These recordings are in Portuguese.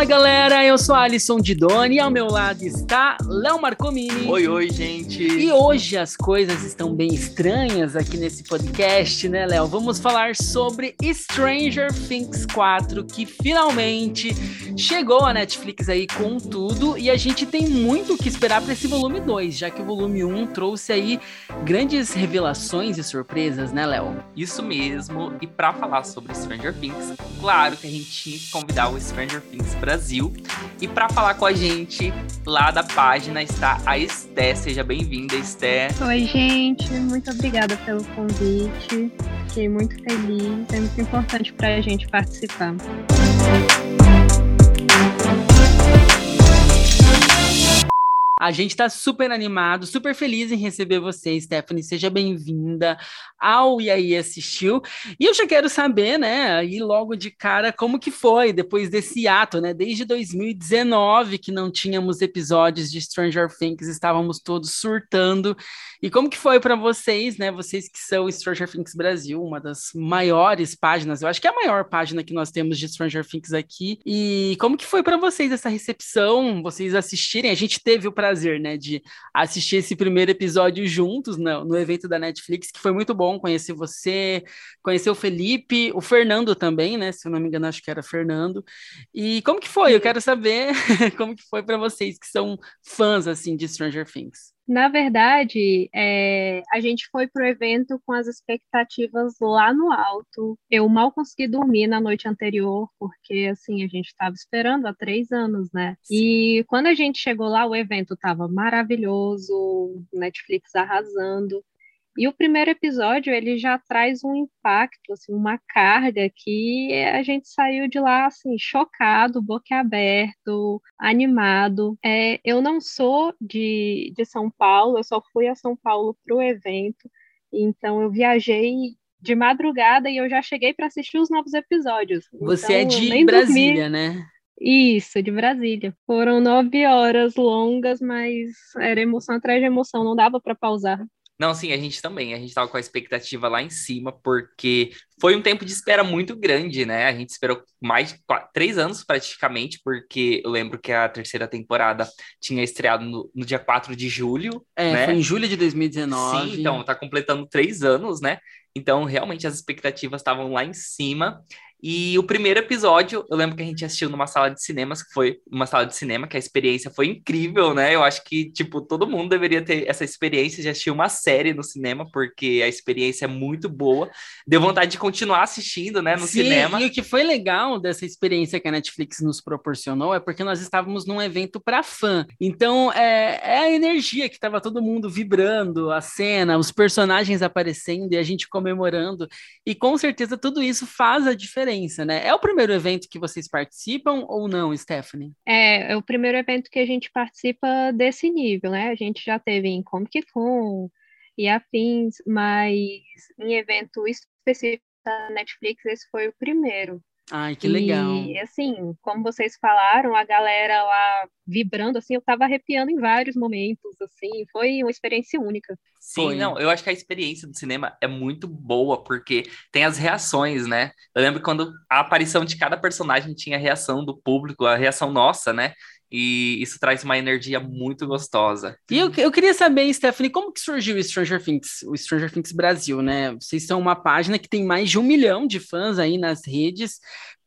Fala galera, eu sou a Alisson Didoni e ao meu lado está Léo Marcomini. Oi, oi, gente. E hoje as coisas estão bem estranhas aqui nesse podcast, né, Léo? Vamos falar sobre Stranger Things 4, que finalmente chegou a Netflix aí com tudo e a gente tem muito o que esperar para esse volume 2, já que o volume 1 trouxe aí grandes revelações e surpresas, né, Léo? Isso mesmo. E para falar sobre Stranger Things, claro que a gente tinha que convidar o Stranger Things Brasil. E para falar com a gente lá da página está a Esté. Seja bem-vinda, Esté. Oi, gente. Muito obrigada pelo convite. Fiquei muito feliz. É muito importante para a gente participar. A gente está super animado, super feliz em receber você, Stephanie. Seja bem-vinda ao E aí Assistiu. E eu já quero saber, né, aí logo de cara, como que foi depois desse ato, né? Desde 2019 que não tínhamos episódios de Stranger Things, estávamos todos surtando. E como que foi para vocês, né? Vocês que são Stranger Things Brasil, uma das maiores páginas, eu acho que é a maior página que nós temos de Stranger Things aqui. E como que foi para vocês essa recepção? Vocês assistirem? A gente teve o prazer né, de assistir esse primeiro episódio juntos no, no evento da Netflix, que foi muito bom conhecer você, conhecer o Felipe, o Fernando também, né, se eu não me engano, acho que era Fernando. E como que foi? Eu quero saber como que foi para vocês que são fãs, assim, de Stranger Things. Na verdade, é, a gente foi para o evento com as expectativas lá no alto. Eu mal consegui dormir na noite anterior, porque assim a gente estava esperando há três anos, né? Sim. E quando a gente chegou lá, o evento estava maravilhoso, Netflix arrasando. E o primeiro episódio, ele já traz um impacto, assim, uma carga que a gente saiu de lá, assim, chocado, boquiaberto, animado. É, eu não sou de, de São Paulo, eu só fui a São Paulo para o evento, então eu viajei de madrugada e eu já cheguei para assistir os novos episódios. Você é então, é de Brasília, dormi. né? Isso, de Brasília. Foram nove horas longas, mas era emoção atrás de emoção, não dava para pausar. Não, sim, a gente também. A gente tava com a expectativa lá em cima, porque foi um tempo de espera muito grande, né? A gente esperou mais de quatro, três anos praticamente, porque eu lembro que a terceira temporada tinha estreado no, no dia 4 de julho. É, né? foi em julho de 2019. Sim, então tá completando três anos, né? Então, realmente, as expectativas estavam lá em cima. E o primeiro episódio, eu lembro que a gente assistiu numa sala de cinemas, que foi uma sala de cinema, que a experiência foi incrível, né? Eu acho que, tipo, todo mundo deveria ter essa experiência de assistir uma série no cinema, porque a experiência é muito boa. Deu vontade de continuar assistindo, né, no Sim, cinema. E o que foi legal dessa experiência que a Netflix nos proporcionou é porque nós estávamos num evento para fã. Então, é, é a energia que estava todo mundo vibrando, a cena, os personagens aparecendo e a gente comemorando. E com certeza tudo isso faz a diferença né? É o primeiro evento que vocês participam ou não, Stephanie? É, é o primeiro evento que a gente participa desse nível, né? A gente já teve em Comic Con e afins, mas em evento específico da Netflix, esse foi o primeiro. Ai, que legal. E assim, como vocês falaram, a galera lá vibrando, assim, eu tava arrepiando em vários momentos, assim, foi uma experiência única. Sim, foi. não, eu acho que a experiência do cinema é muito boa, porque tem as reações, né? Eu lembro quando a aparição de cada personagem tinha a reação do público, a reação nossa, né? E isso traz uma energia muito gostosa. E eu, eu queria saber, Stephanie, como que surgiu o Stranger Things, o Stranger Things Brasil, né? Vocês são uma página que tem mais de um milhão de fãs aí nas redes.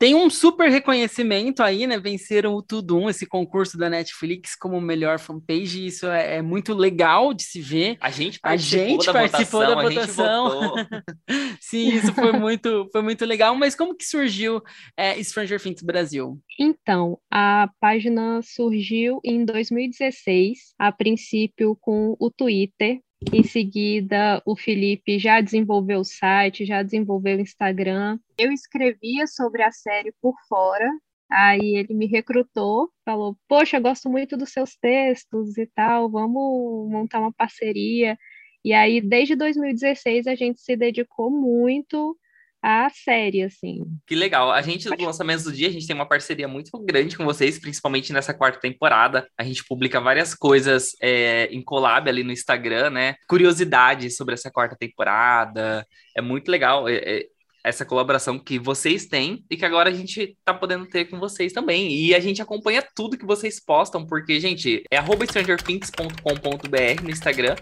Tem um super reconhecimento aí, né? Venceram o Tudum, esse concurso da Netflix, como melhor fanpage. Isso é, é muito legal de se ver. A gente participou, a gente da, participou votação, da votação. Sim, isso foi muito, foi muito legal. Mas como que surgiu é, Stranger Things Brasil? Então, a página surgiu em 2016, a princípio com o Twitter. Em seguida, o Felipe já desenvolveu o site, já desenvolveu o Instagram. Eu escrevia sobre a série por fora, Aí ele me recrutou, falou: Poxa, gosto muito dos seus textos e tal, vamos montar uma parceria. E aí, desde 2016, a gente se dedicou muito a série, assim. Que legal. A gente, no lançamento do dia, a gente tem uma parceria muito grande com vocês, principalmente nessa quarta temporada. A gente publica várias coisas é, em collab ali no Instagram, né? Curiosidades sobre essa quarta temporada. É muito legal. É, é, essa colaboração que vocês têm e que agora a gente tá podendo ter com vocês também. E a gente acompanha tudo que vocês postam, porque, gente, é strangerthings.com.br no Instagram.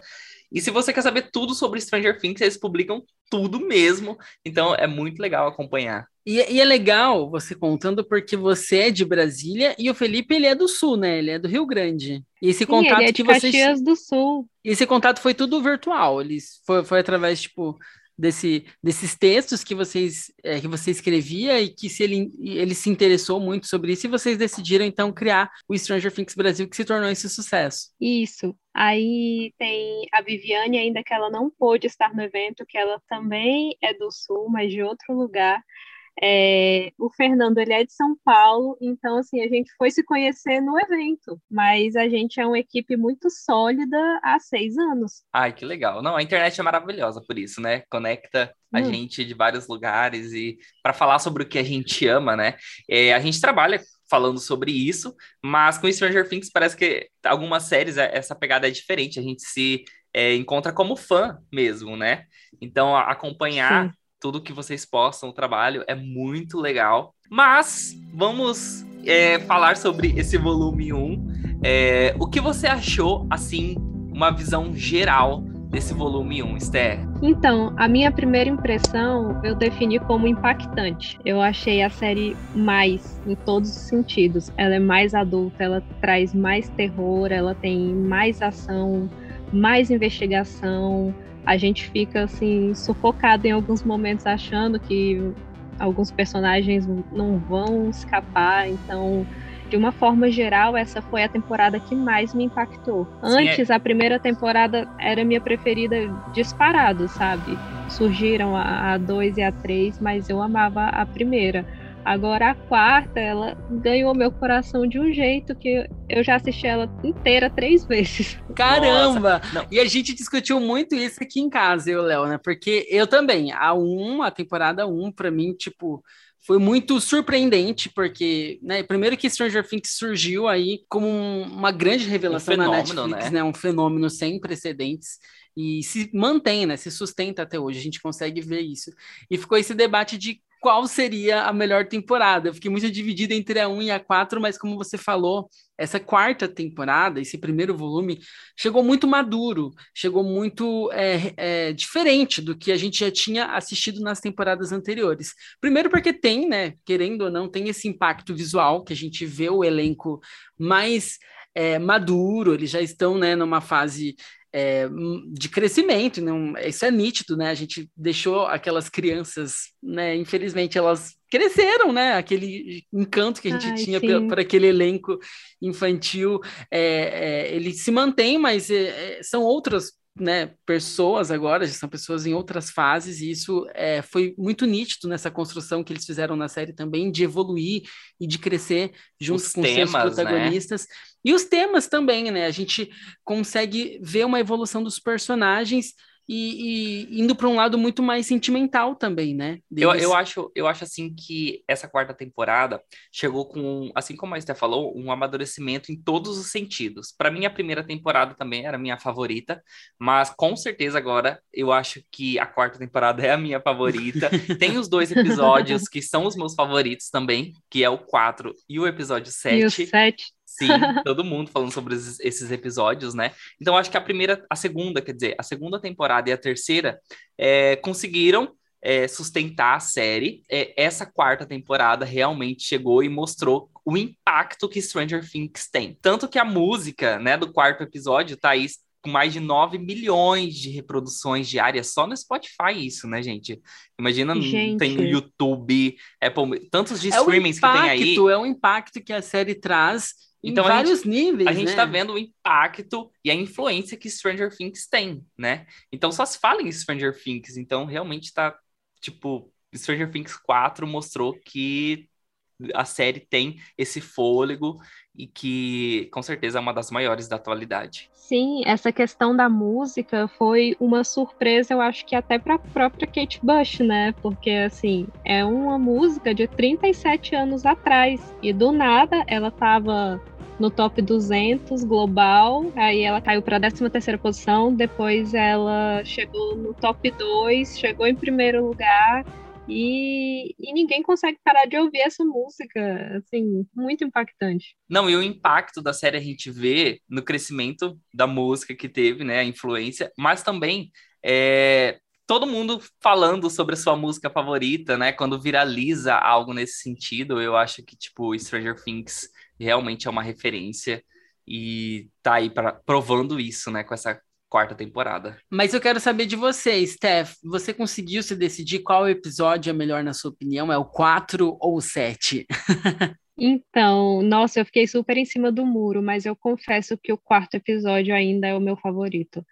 E se você quer saber tudo sobre Stranger Things, eles publicam tudo mesmo. Então é muito legal acompanhar. E, e, é legal você contando porque você é de Brasília e o Felipe ele é do Sul, né? Ele é do Rio Grande. E esse Sim, contato ele é de que vocês do Sul. Esse contato foi tudo virtual. Eles foi, foi através tipo desse, desses textos que vocês é, que você escrevia e que se ele, ele se interessou muito sobre isso e vocês decidiram então criar o Stranger Things Brasil que se tornou esse sucesso. Isso. Aí tem a Viviane ainda que ela não pôde estar no evento, que ela também é do sul, mas de outro lugar. É, o Fernando ele é de São Paulo, então assim a gente foi se conhecer no evento, mas a gente é uma equipe muito sólida há seis anos. Ai, que legal! Não, a internet é maravilhosa por isso, né? Conecta a hum. gente de vários lugares e para falar sobre o que a gente ama, né? É, a gente trabalha falando sobre isso, mas com Stranger Things parece que algumas séries é, essa pegada é diferente, a gente se é, encontra como fã mesmo, né? Então acompanhar Sim tudo que vocês postam, o trabalho, é muito legal. Mas vamos é, falar sobre esse volume 1. É, o que você achou, assim, uma visão geral desse volume 1, Esther? Então, a minha primeira impressão eu defini como impactante. Eu achei a série mais, em todos os sentidos. Ela é mais adulta, ela traz mais terror, ela tem mais ação, mais investigação a gente fica assim sufocado em alguns momentos achando que alguns personagens não vão escapar, então de uma forma geral, essa foi a temporada que mais me impactou. Antes, Sim, é... a primeira temporada era minha preferida disparado, sabe? Surgiram a 2 e a 3, mas eu amava a primeira. Agora a quarta, ela ganhou meu coração de um jeito que eu já assisti ela inteira três vezes. Caramba! E a gente discutiu muito isso aqui em casa, eu, Léo, né? Porque eu também, a 1, a temporada 1, para mim, tipo, foi muito surpreendente, porque, né, primeiro que Stranger Things surgiu aí como um, uma grande revelação um fenômeno, na Netflix, né? né? Um fenômeno sem precedentes e se mantém, né? Se sustenta até hoje, a gente consegue ver isso. E ficou esse debate de qual seria a melhor temporada. Eu fiquei muito dividida entre a 1 e a 4, mas como você falou, essa quarta temporada, esse primeiro volume, chegou muito maduro, chegou muito é, é, diferente do que a gente já tinha assistido nas temporadas anteriores. Primeiro porque tem, né, querendo ou não, tem esse impacto visual, que a gente vê o elenco mais é, maduro, eles já estão, né, numa fase é, de crescimento, não, isso é nítido, né? A gente deixou aquelas crianças, né? Infelizmente, elas cresceram, né? Aquele encanto que a gente Ai, tinha por, por, aquele elenco infantil, é, é, ele se mantém, mas é, é, são outras né, pessoas agora, são pessoas em outras fases, e isso é, foi muito nítido nessa construção que eles fizeram na série também, de evoluir e de crescer junto os com temas, seus né? protagonistas. Né? E os temas também, né? A gente consegue ver uma evolução dos personagens e, e indo para um lado muito mais sentimental também, né? Eu, eu, acho, eu acho assim que essa quarta temporada chegou com, assim como a Esther falou, um amadurecimento em todos os sentidos. Para mim, a primeira temporada também era a minha favorita, mas com certeza agora eu acho que a quarta temporada é a minha favorita. Tem os dois episódios que são os meus favoritos também, que é o 4 e o episódio 7. E o 7. Sim, todo mundo falando sobre esses episódios, né? Então, acho que a primeira, a segunda, quer dizer, a segunda temporada e a terceira é, conseguiram é, sustentar a série. É, essa quarta temporada realmente chegou e mostrou o impacto que Stranger Things tem. Tanto que a música, né, do quarto episódio tá aí com mais de 9 milhões de reproduções diárias só no Spotify, isso, né, gente? Imagina, gente. tem no YouTube, Apple, tantos de é streamings impacto, que tem aí. É o impacto que a série traz então, em vários gente, níveis. A gente está né? vendo o impacto e a influência que Stranger Things tem, né? Então só se fala em Stranger Things. Então, realmente está, tipo, Stranger Things 4 mostrou que a série tem esse fôlego e que com certeza é uma das maiores da atualidade. Sim, essa questão da música foi uma surpresa, eu acho que até para a própria Kate Bush, né? Porque assim, é uma música de 37 anos atrás e do nada ela estava no top 200 global, aí ela caiu para a 13ª posição, depois ela chegou no top 2, chegou em primeiro lugar E, e, ninguém consegue parar de ouvir essa música, assim, muito impactante. Não, e o impacto da série a gente vê no crescimento da música que teve, né, a influência, mas também é, todo mundo falando sobre a sua música favorita, né, quando viraliza algo nesse sentido, eu acho que, tipo, Stranger Things realmente é uma referência e tá aí pra, provando isso, né, com essa quarta temporada. Mas eu quero saber de você, Steph. Você conseguiu se decidir qual episódio é melhor na sua opinião? É o 4 ou o 7? Então, nossa, eu fiquei super em cima do muro, mas eu confesso que o quarto episódio ainda é o meu favorito.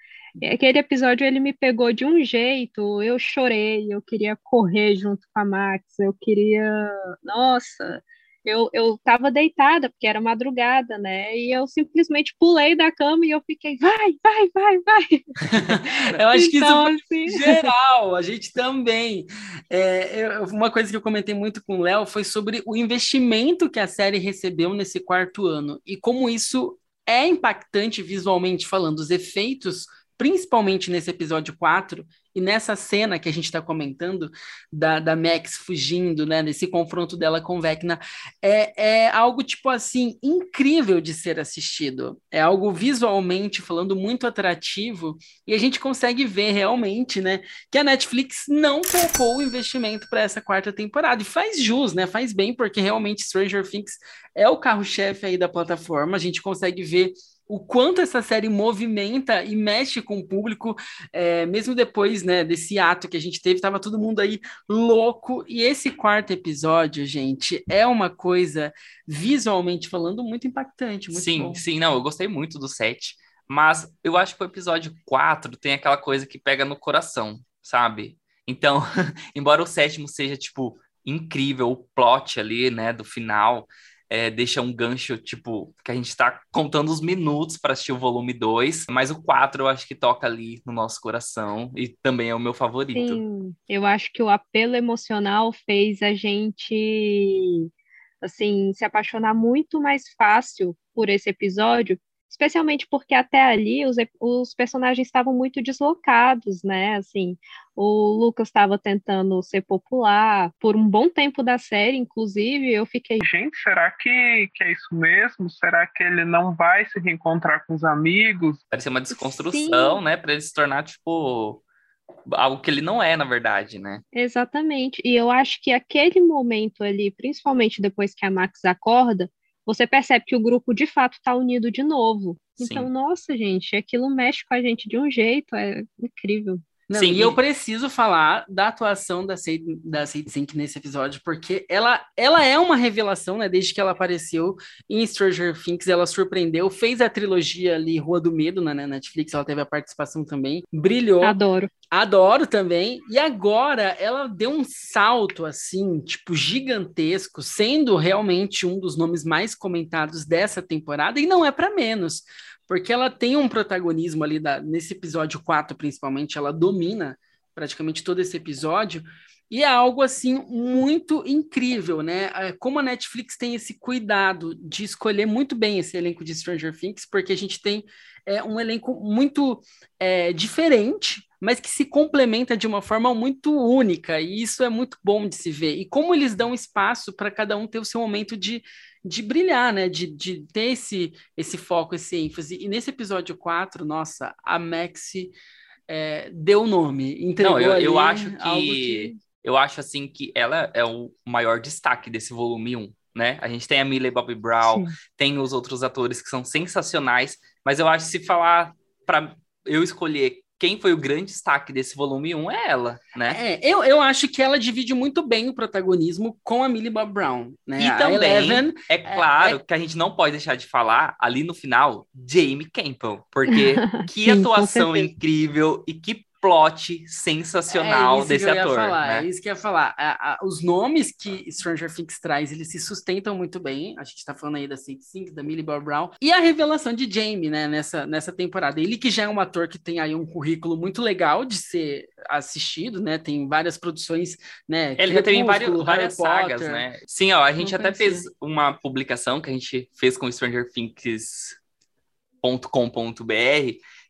Aquele episódio ele me pegou de um jeito, eu chorei, eu queria correr junto com a Max, eu queria, nossa, eu, eu tava deitada, porque era madrugada, né? E eu simplesmente pulei da cama e eu fiquei, vai, vai, vai, vai. eu acho então, que isso assim... geral, a gente também. É, eu, uma coisa que eu comentei muito com o Léo foi sobre o investimento que a série recebeu nesse quarto ano e como isso é impactante visualmente falando, os efeitos principalmente nesse episódio 4 e nessa cena que a gente está comentando da, da Max fugindo, né, nesse confronto dela com Vecna, é, é algo tipo assim incrível de ser assistido. É algo visualmente falando muito atrativo e a gente consegue ver realmente, né, que a Netflix não poupou o investimento para essa quarta temporada e faz jus, né, faz bem porque realmente Stranger Things é o carro-chefe aí da plataforma. A gente consegue ver o quanto essa série movimenta e mexe com o público, é, mesmo depois né, desse ato que a gente teve, estava todo mundo aí louco. E esse quarto episódio, gente, é uma coisa, visualmente falando, muito impactante. Muito sim, bom. sim, não, eu gostei muito do set, mas eu acho que o episódio 4 tem aquela coisa que pega no coração, sabe? Então, embora o sétimo seja, tipo, incrível, o plot ali, né, do final é, deixa um gancho, tipo, que a gente tá contando os minutos para assistir o volume 2, mas o 4 eu acho que toca ali no nosso coração e também é o meu favorito. Sim, eu acho que o apelo emocional fez a gente, assim, se apaixonar muito mais fácil por esse episódio, especialmente porque até ali os, os personagens estavam muito deslocados, né? Assim, o Lucas estava tentando ser popular por um bom tempo da série, inclusive, eu fiquei. Gente, será que, que é isso mesmo? Será que ele não vai se reencontrar com os amigos? Parece uma desconstrução, Sim. né? Para ele se tornar, tipo, algo que ele não é, na verdade, né? Exatamente. E eu acho que aquele momento ali, principalmente depois que a Max acorda, você percebe que o grupo de fato está unido de novo. Então, Sim. nossa, gente, aquilo mexe com a gente de um jeito, é incrível. Não, Sim, e eu preciso falar da atuação da Sadie, da Sadie Sink nesse episódio, porque ela, ela é uma revelação, né? Desde que ela apareceu em Stranger Things, ela surpreendeu, fez a trilogia ali, Rua do Medo, na né, Netflix, ela teve a participação também, brilhou. Adoro. Adoro também. E agora ela deu um salto, assim, tipo, gigantesco, sendo realmente um dos nomes mais comentados dessa temporada, e não é para menos porque ela tem um protagonismo ali da, nesse episódio 4, principalmente, ela domina praticamente todo esse episódio. E é algo assim muito incrível, né? É, como a Netflix tem esse cuidado de escolher muito bem esse elenco de Stranger Things, porque a gente tem é, um elenco muito é, diferente, mas que se complementa de uma forma muito única, e isso é muito bom de se ver. E como eles dão espaço para cada um ter o seu momento de, de brilhar, né? De, de ter esse, esse foco, esse ênfase. E nesse episódio 4, nossa, a Maxi é, deu nome. Entregou Não, eu, eu acho que, que, Eu acho assim que ela é o maior destaque desse volume 1. Né? A gente tem a Millie Bobby Brown, Sim. tem os outros atores que são sensacionais, mas eu acho que se falar para eu escolher quem foi o grande destaque desse volume 1 é ela, né? É, eu, eu acho que ela divide muito bem o protagonismo com a Millie Bob Brown, né? E a também, Eleven, é, é claro é, que a gente não pode deixar de falar, ali no final, Jamie Campbell, porque que Sim, atuação incrível e que plot sensacional é desse ator. Falar, né? É isso que eu ia falar. A, a, os nomes que Stranger Things traz, eles se sustentam muito bem. A gente tá falando aí da Sadie Sink, da Millie Bob Brown. E a revelação de Jamie, né, nessa, nessa temporada. Ele que já é um ator que tem aí um currículo muito legal de ser assistido, né? Tem várias produções, né? Ele já teve várias, várias sagas, né? Sim, ó, a gente Não até fez uma publicação que a gente fez com Stranger Things.com.br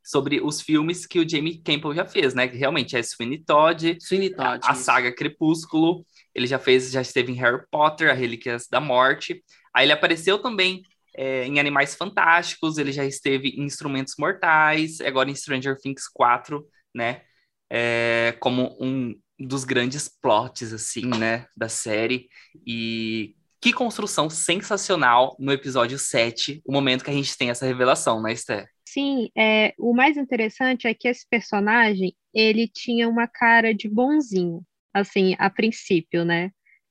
sobre os filmes que o Jamie Campbell já fez, né? Que realmente é Sweeney Todd, Sweeney Todd, a, a saga Crepúsculo. Ele já fez, já esteve em Harry Potter, a Relíquias da Morte. Aí ele apareceu também é, em Animais Fantásticos, ele já esteve em Instrumentos Mortais, agora em Stranger Things 4, né? É, como um dos grandes plots, assim, né, da série. E que construção sensacional no episódio 7, o momento que a gente tem essa revelação, né, Esther? Sim, é, o mais interessante é que esse personagem, ele tinha uma cara de bonzinho, assim, a princípio, né?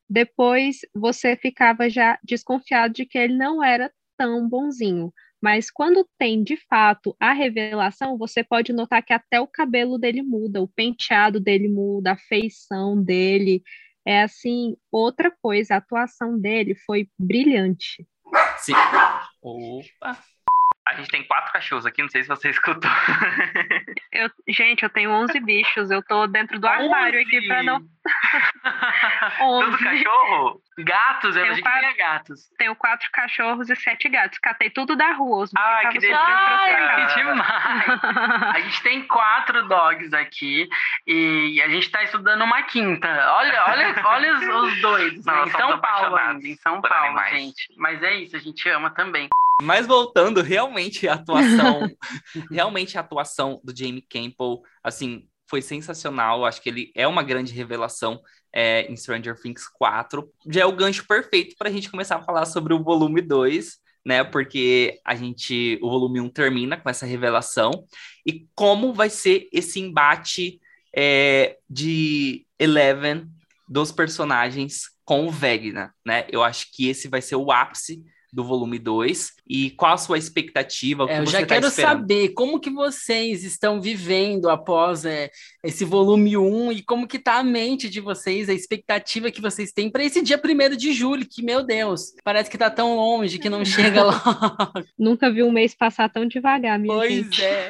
Depois você ficava já desconfiado de que ele não era tão bonzinho. Mas quando tem de fato a revelação, você pode notar que até o cabelo dele muda, o penteado dele muda, a feição dele. É assim, outra coisa, a atuação dele foi brilhante. Sim. Opa! A gente tem quatro cachorros aqui, não sei se você escutou. Eu, gente, eu tenho 11 bichos, eu tô dentro do armário aqui para não. Tudo cachorro? Gatos, eu tenho quatro, gatos. Tenho quatro cachorros e sete gatos. Catei tudo da rua. Os Ai, que delícia! Ai, que demais! a gente tem quatro dogs aqui e a gente tá estudando uma quinta. Olha, olha, olha os, os dois. Não, em São Paulo em São Paulo, animais. gente. Mas é isso, a gente ama também. Mas voltando, realmente a atuação, realmente a atuação do Jamie Campbell, assim, foi sensacional. Acho que ele é uma grande revelação é, em Stranger Things 4. Já é o gancho perfeito para a gente começar a falar sobre o volume 2, né? Porque a gente, o volume 1 termina com essa revelação. E como vai ser esse embate é, de Eleven dos personagens com o Vegna, né? Eu acho que esse vai ser o ápice do volume 2 e qual a sua expectativa? É, eu já tá quero esperando? saber como que vocês estão vivendo após é, esse volume 1 um, e como que tá a mente de vocês, a expectativa que vocês têm para esse dia 1 de julho, que, meu Deus, parece que tá tão longe que não chega logo. Nunca vi um mês passar tão devagar, minha pois gente. Pois é.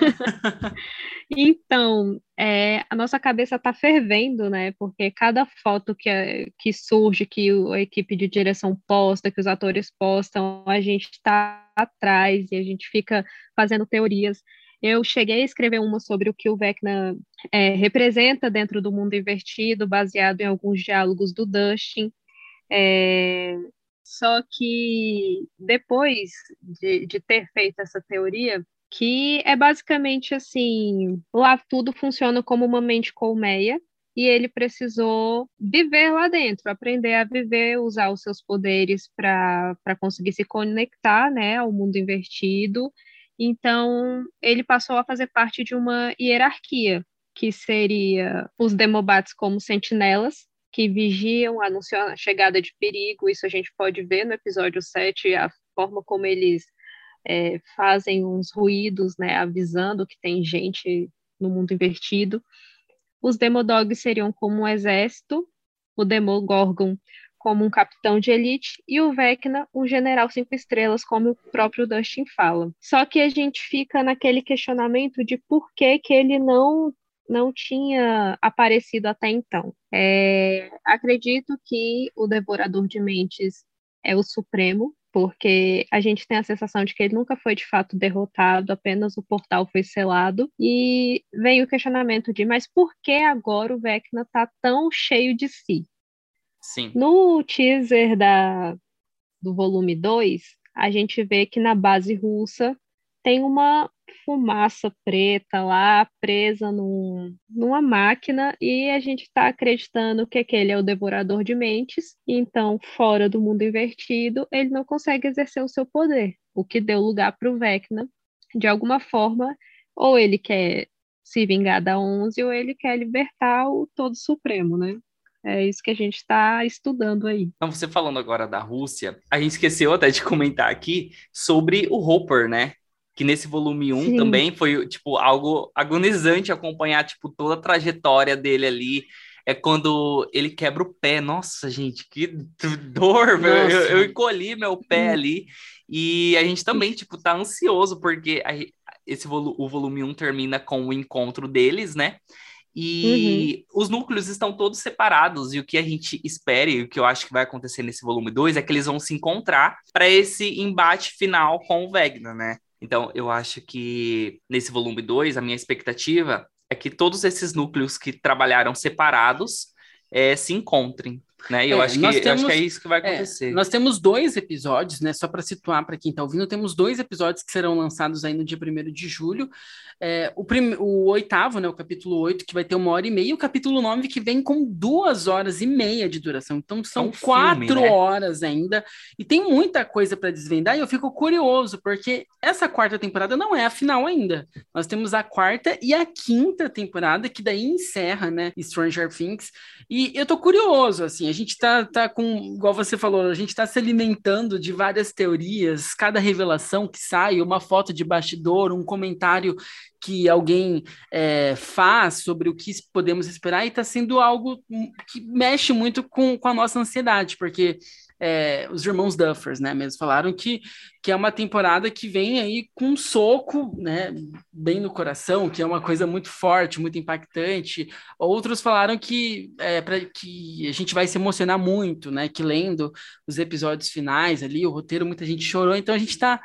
Então, é, a nossa cabeça está fervendo, né? Porque cada foto que, é, que surge, que a equipe de direção posta, que os atores postam, a gente está atrás e a gente fica fazendo teorias. Eu cheguei a escrever uma sobre o que o Vecna é, representa dentro do mundo invertido, baseado em alguns diálogos do Dustin. É, só que depois de, de ter feito essa teoria, que é basicamente assim: lá tudo funciona como uma mente colmeia, e ele precisou viver lá dentro, aprender a viver, usar os seus poderes para conseguir se conectar né, ao mundo invertido. Então, ele passou a fazer parte de uma hierarquia, que seria os demobates como sentinelas, que vigiam, anunciam a chegada de perigo. Isso a gente pode ver no episódio 7, a forma como eles é, fazem uns ruídos, né, avisando que tem gente no mundo invertido. Os Demodogs seriam como um exército, o Demogorgon como um capitão de elite e o Vecna um general cinco estrelas, como o próprio Dustin fala. Só que a gente fica naquele questionamento de por que, que ele não não tinha aparecido até então. É, acredito que o Devorador de Mentes é o Supremo, porque a gente tem a sensação de que ele nunca foi de fato derrotado, apenas o portal foi selado. E vem o questionamento de, mas por que agora o Vecna está tão cheio de si? Sim. No teaser da, do volume 2, a gente vê que na base russa tem uma fumaça preta lá presa num, numa máquina e a gente está acreditando que aquele é o devorador de mentes, então, fora do mundo invertido, ele não consegue exercer o seu poder, o que deu lugar para o Vecna, de alguma forma, ou ele quer se vingar da Onze ou ele quer libertar o Todo Supremo, né? É isso que a gente está estudando aí. Então, você falando agora da Rússia, a gente esqueceu até de comentar aqui sobre o Hopper, né? Que nesse volume 1 Sim. também foi, tipo, algo agonizante acompanhar, tipo, toda a trajetória dele ali. É quando ele quebra o pé. Nossa, gente, que dor, velho. Eu, eu encolhi meu pé hum. ali. E a gente também, tipo, tá ansioso, porque a, esse volu o volume 1 termina com o encontro deles, né? E uhum. os núcleos estão todos separados, e o que a gente espera, e o que eu acho que vai acontecer nesse volume 2, é que eles vão se encontrar para esse embate final com o Vegna, né? Então, eu acho que nesse volume 2, a minha expectativa é que todos esses núcleos que trabalharam separados é, se encontrem. Né? E eu, É, acho que, eu acho temos- que é isso que vai É, acontecer. nós temos dois episódios, né? Só para situar para quem está ouvindo, temos dois episódios que serão lançados aí no dia 1 de julho. É, o, prim... o oitavo, né? O capítulo 8, que vai ter uma hora e meia, e o capítulo 9, que vem com duas horas e meia de duração. Então são um filme, quatro né? horas ainda, e tem muita coisa para desvendar, e eu fico curioso, porque essa quarta temporada não é a final ainda. Nós temos a quarta e a quinta temporada, que daí encerra, né? Stranger Things. E eu tô curioso, assim, a gente tá, tá com, igual você falou, a gente tá se alimentando de várias teorias, cada revelação que sai, uma foto de bastidor, um comentário que alguém é, faz sobre o que podemos esperar, e tá sendo algo hum, que mexe muito com, com a nossa ansiedade, porque é, os irmãos Duffers, né, mesmo falaram que, que é uma temporada que vem aí com um soco, né, bem no coração, que é uma coisa muito forte, muito impactante. Outros falaram que, é, pra, que a gente vai se emocionar muito, né, que lendo os episódios finais ali, o roteiro, muita gente chorou, então a gente está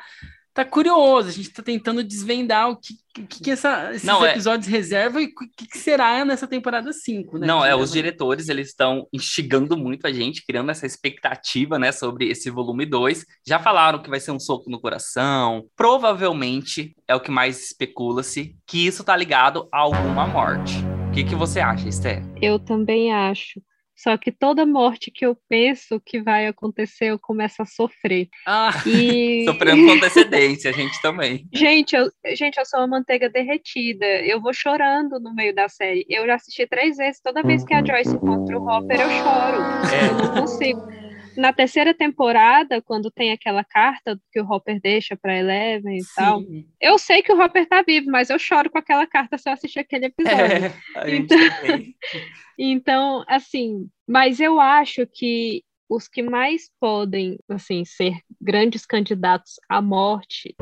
tá curioso, a gente está tentando desvendar o que, que, que essa, esses Não, é- episódios reservam e o que, que será nessa temporada 5, né? Não, é, já os diretores, eles estão instigando muito a gente, criando essa expectativa, né, sobre esse volume 2. Já falaram que vai ser um soco no coração. Provavelmente, é o que mais especula-se, que isso tá ligado a alguma morte. O que, que você acha, Esther? Eu também acho. Só que toda morte que eu penso que vai acontecer, eu começo a sofrer. Ah, E Sofrendo com antecedência, a gente também. Gente, eu, gente, eu sou uma manteiga derretida. Eu vou chorando no meio da série. Eu já assisti três vezes. Toda vez que a Joyce encontra o Hopper, eu choro. É. Eu não consigo. Na terceira temporada, quando tem aquela carta que o Hopper deixa para Eleven e tal, sim. eu sei que o Hopper tá vivo, mas eu choro com aquela carta se eu assistir aquele episódio. É, a gente Então-. Então, assim, mas eu acho que os que mais podem, assim, ser grandes candidatos à morte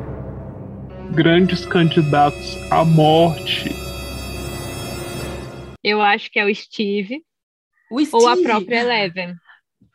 Grandes candidatos à morte. Eu acho que é o Steve O ou a Steve- própria Eleven.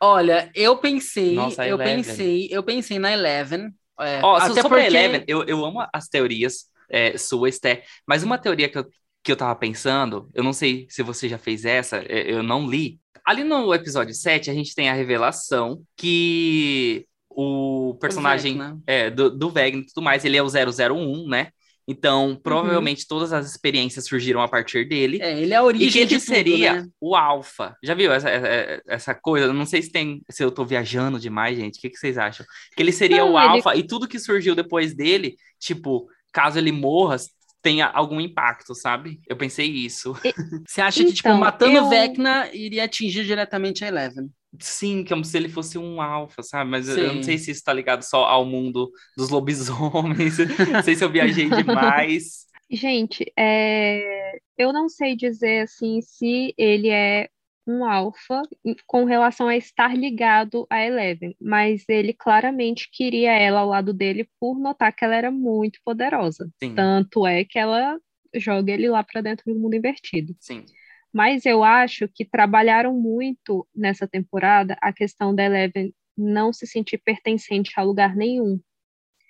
Olha, eu pensei, Nossa, eu Eleven. pensei, eu pensei na Eleven. é, Ó, até sobre porque- Eleven, eu, eu amo as teorias é, suas, Esther, mas uma teoria que eu, que eu tava pensando, eu não sei se você já fez essa, é, eu não li. Ali no episódio 7, a gente tem a revelação que o personagem Vecna. é, do, do e tudo mais, ele é o 001, né? Então, provavelmente todas as experiências surgiram a partir dele. É, ele é a origem E que ele tudo, seria né? o alfa. Já viu essa, essa, essa coisa? Não sei se tem, se eu tô viajando demais, gente. O que, que vocês acham? Que ele seria Não, o ele- alfa e tudo que surgiu depois dele, tipo, caso ele morra, tenha algum impacto, sabe? Eu pensei isso. Você acha que, tipo, Então, matando eu- o Vecna iria atingir diretamente a Eleven? Sim, como se ele fosse um alfa, sabe? Mas eu- eu Sim. não sei se isso tá ligado só ao mundo dos lobisomens. não sei se eu viajei demais. Gente, é, eu não sei dizer assim se ele é um alfa com relação a estar ligado a Eleven, mas ele claramente queria ela ao lado dele por notar que ela era muito poderosa. Sim, Tanto é que ela joga ele lá para dentro do mundo invertido. sim. Mas eu acho que trabalharam muito nessa temporada a questão da Eleven não se sentir pertencente a lugar nenhum.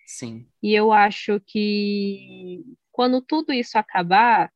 Sim. E eu acho que quando tudo isso acabar,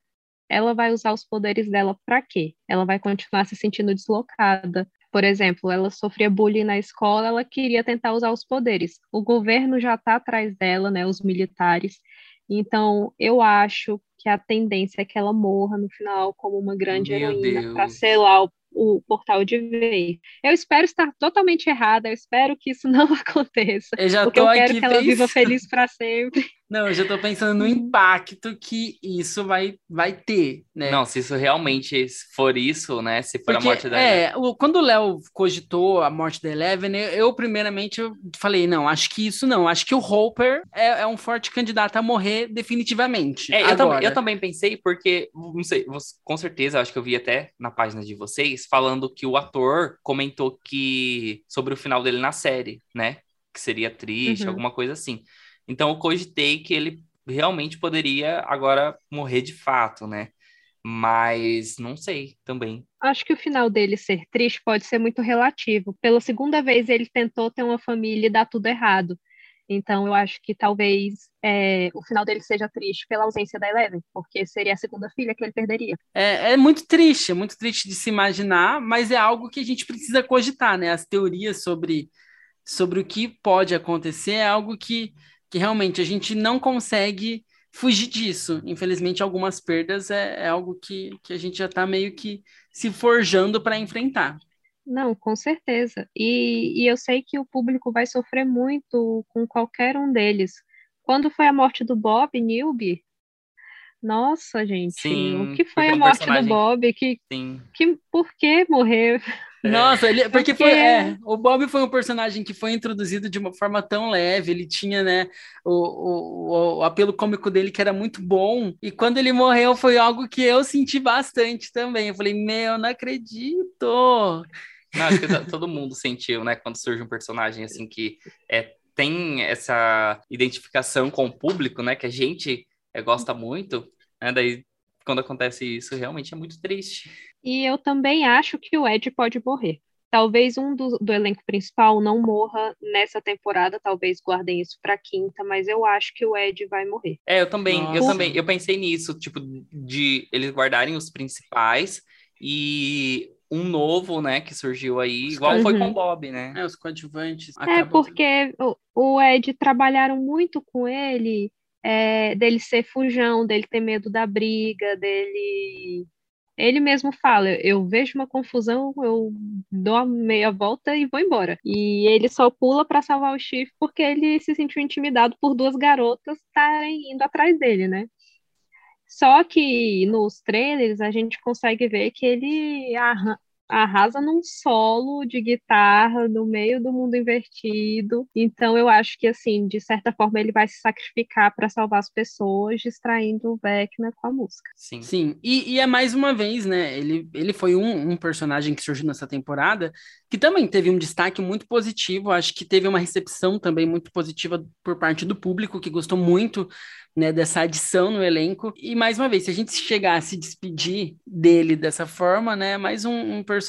ela vai usar os poderes dela para quê? Ela vai continuar se sentindo deslocada. Por exemplo, ela sofria bullying na escola, ela queria tentar usar os poderes. O governo já está atrás dela, né, os militares. Então, eu acho que a tendência é que ela morra no final como uma grande Meu heroína para selar o, o portal de vez. Eu espero estar totalmente errada, eu espero que isso não aconteça. Eu já Porque eu quero aqui que ela viva feliz para sempre. Não, eu já tô pensando no impacto que isso vai, vai ter, né? Não, se isso realmente for isso, né? Se for Porque, a morte da Eleven. é, o- quando o Léo cogitou a morte da Eleven, eu, eu, primeiramente eu falei, não, acho que isso não, acho que o Hopper é, é um forte candidato a morrer definitivamente. É, eu, tam- eu também pensei, porque, não sei, com certeza, acho que eu vi até na página de vocês, falando que o ator comentou que sobre o final dele na série, né? Que seria triste, Uhum. alguma coisa assim. Então eu cogitei que ele realmente poderia agora morrer de fato, né? Mas não sei também. Acho que o final dele ser triste pode ser muito relativo. Pela segunda vez ele tentou ter uma família e dar tudo errado. Então, eu acho que talvez é, o final dele seja triste pela ausência da Eleven, porque seria a segunda filha que ele perderia. É, é, muito triste, é muito triste de se imaginar, mas é algo que a gente precisa cogitar, né? As teorias sobre, sobre o que pode acontecer é algo que, que realmente a gente não consegue fugir disso. Infelizmente, algumas perdas é, é algo que, que a gente já está meio que se forjando para enfrentar. Não, com certeza. E, e eu sei que o público vai sofrer muito com qualquer um deles. Quando foi a morte do Bob Newby, nossa, gente, Sim, o que foi a morte personagem... do Bob? Que, Sim. que, por que morreu? É. Nossa, ele, porque, porque... Foi, é, o Bob foi um personagem que foi introduzido de uma forma tão leve, ele tinha, né, o, o, o, apelo cômico dele que era muito bom, e quando ele morreu foi algo que eu senti bastante também. Eu falei, meu, não acredito. Não, acho que todo mundo sentiu, né, quando surge um personagem assim que é, tem essa identificação com o público, né, que a gente é, gosta muito, né, daí quando acontece isso realmente é muito triste. E eu também acho que o Ed pode morrer. Talvez um do, do elenco principal não morra nessa temporada, talvez guardem isso para quinta, mas eu acho que o Ed vai morrer. É, eu também, Nossa. eu também, eu pensei nisso, tipo, de eles guardarem os principais e um novo, né, que surgiu aí, igual uhum. foi com o Bob, né? É, os coadjuvantes. É, porque o, o Ed trabalharam muito com ele, é, dele ser fujão, dele ter medo da briga, dele. Ele mesmo fala: eu vejo uma confusão, eu dou a meia volta e vou embora. E ele só pula para salvar o Chief porque ele se sentiu intimidado por duas garotas estarem indo atrás dele, né? Só que nos trailers a gente consegue ver que ele arrasa num solo de guitarra no meio do mundo invertido. Então eu acho que assim, de certa forma ele vai se sacrificar para salvar as pessoas, distraindo o Vecna com a música. Sim. Sim. E, e é mais uma vez, né? Ele, ele foi um, um personagem que surgiu nessa temporada que também teve um destaque muito positivo. Acho que teve uma recepção também muito positiva por parte do público que gostou muito né, dessa adição no elenco. E mais uma vez, se a gente chegar a se despedir dele dessa forma, né, mais um, um personagem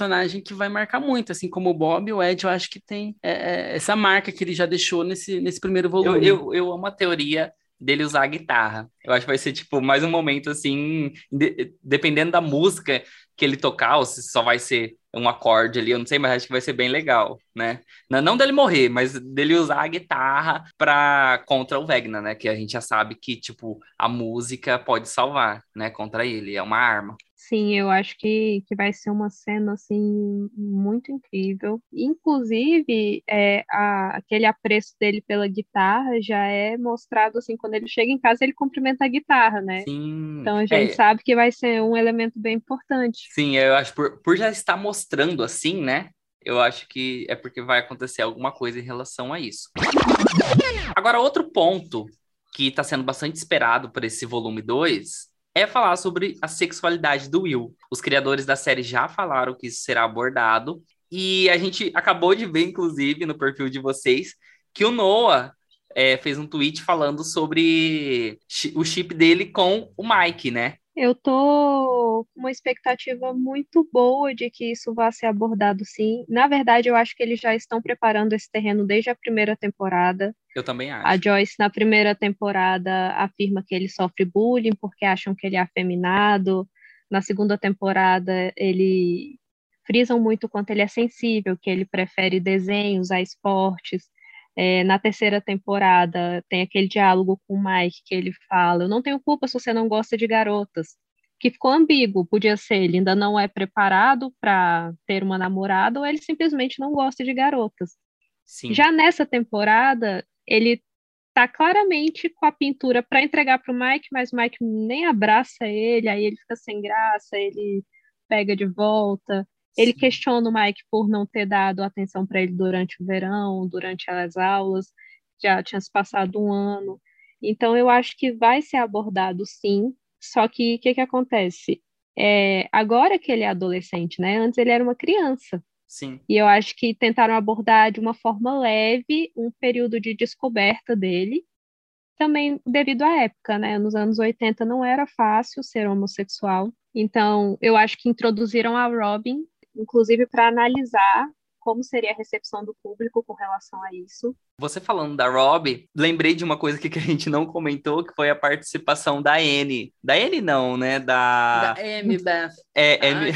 que vai marcar muito, assim como o Bob, o Ed, eu acho que tem é, é, essa marca que ele já deixou nesse, nesse primeiro volume. Eu, eu, eu amo a teoria dele usar a guitarra. Eu acho que vai ser, tipo, mais um momento, assim, de, dependendo da música que ele tocar, ou se só vai ser um acorde ali, eu não sei, mas acho que vai ser bem legal, né? Não, não dele morrer, mas dele usar a guitarra para contra o Vegna, né? Que a gente já sabe que, tipo, a música pode salvar, né? Contra ele, é uma arma. Sim, eu acho que, que vai ser uma cena assim muito incrível. Inclusive, é, a, aquele apreço dele pela guitarra já é mostrado assim quando ele chega em casa ele cumprimenta a guitarra, né? Sim. Então a gente é... sabe que vai ser um elemento bem importante. Sim, eu acho por, por já estar mostrando assim, né? Eu acho que é porque vai acontecer alguma coisa em relação a isso. Agora, outro ponto que está sendo bastante esperado por esse volume 2 é falar sobre a sexualidade do Will. Os criadores da série já falaram que isso será abordado. E a gente acabou de ver, inclusive, no perfil de vocês, que o Noah é, fez um tweet falando sobre o chip dele com o Mike, né? Eu tô com uma expectativa muito boa de que isso vá ser abordado sim. Na verdade, eu acho que eles já estão preparando esse terreno desde a primeira temporada. Eu também acho. A Joyce, na primeira temporada, afirma que ele sofre bullying porque acham que ele é afeminado. Na segunda temporada, ele frisam muito quanto ele é sensível, que ele prefere desenhos a esportes. É, na terceira temporada, tem aquele diálogo com o Mike que ele fala: Eu não tenho culpa se você não gosta de garotas. Que ficou ambíguo, podia ser ele ainda não é preparado para ter uma namorada ou ele simplesmente não gosta de garotas. Sim. Já nessa temporada, ele tá claramente com a pintura para entregar para o Mike, mas o Mike nem abraça ele, aí ele fica sem graça, ele pega de volta. Ele Sim. questiona o Mike por não ter dado atenção para ele durante o verão, durante as aulas, já tinha se passado um ano. Então, eu acho que vai ser abordado sim, só que o que, que acontece? É, agora que ele é adolescente, né? Antes ele era uma criança. Sim. E eu acho que tentaram abordar de uma forma leve um período de descoberta dele, também devido à época, né? Nos anos 80 não era fácil ser homossexual. Então, eu acho que introduziram a Robin, inclusive para analisar como seria a recepção do público com relação a isso. Você falando da Rob, lembrei de uma coisa que a gente não comentou, que foi a participação da Anne. Da Anne não, né? Da... Da Amy Beth. É, Ai.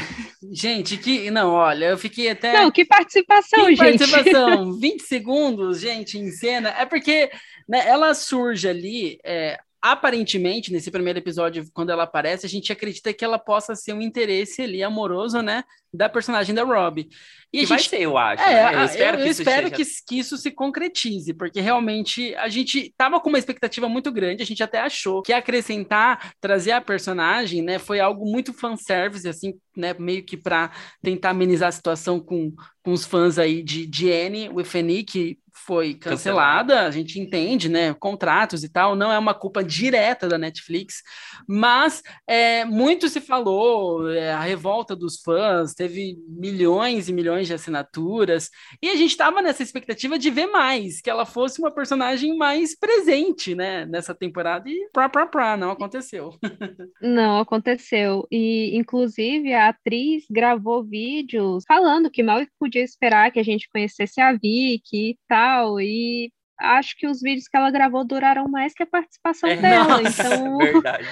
Gente, que. Não, olha, eu fiquei até. Não, que participação, Que gente. participação, 20 segundos, gente, em cena. É porque né, ela surge ali, é, aparentemente, nesse primeiro episódio, quando ela aparece, a gente acredita que ela possa ser um interesse ali amoroso, né, da personagem da Robbie. E Que a vai gente ser, eu acho. é, né? Eu a- espero eu que isso espero seja- que, que isso se concretize, porque realmente a gente tava com uma expectativa muito grande, a gente até achou que acrescentar, trazer a personagem, né, foi algo muito fanservice, assim, né, meio que para tentar amenizar a situação com, com os fãs aí de, de Anne with Annie, que foi cancelada, a gente entende, né, contratos e tal, não é uma culpa direta da Netflix, mas é, muito se falou, é, a revolta dos fãs, teve milhões e milhões de assinaturas, e a gente estava nessa expectativa de ver mais, que ela fosse uma personagem mais presente, né, nessa temporada, e prá, prá, prá, não aconteceu. Não aconteceu. E, inclusive, a atriz gravou vídeos falando que mal podia esperar que a gente conhecesse a Vicky e tal. E acho que os vídeos que ela gravou duraram mais que a participação É, dela. nossa, Então, verdade.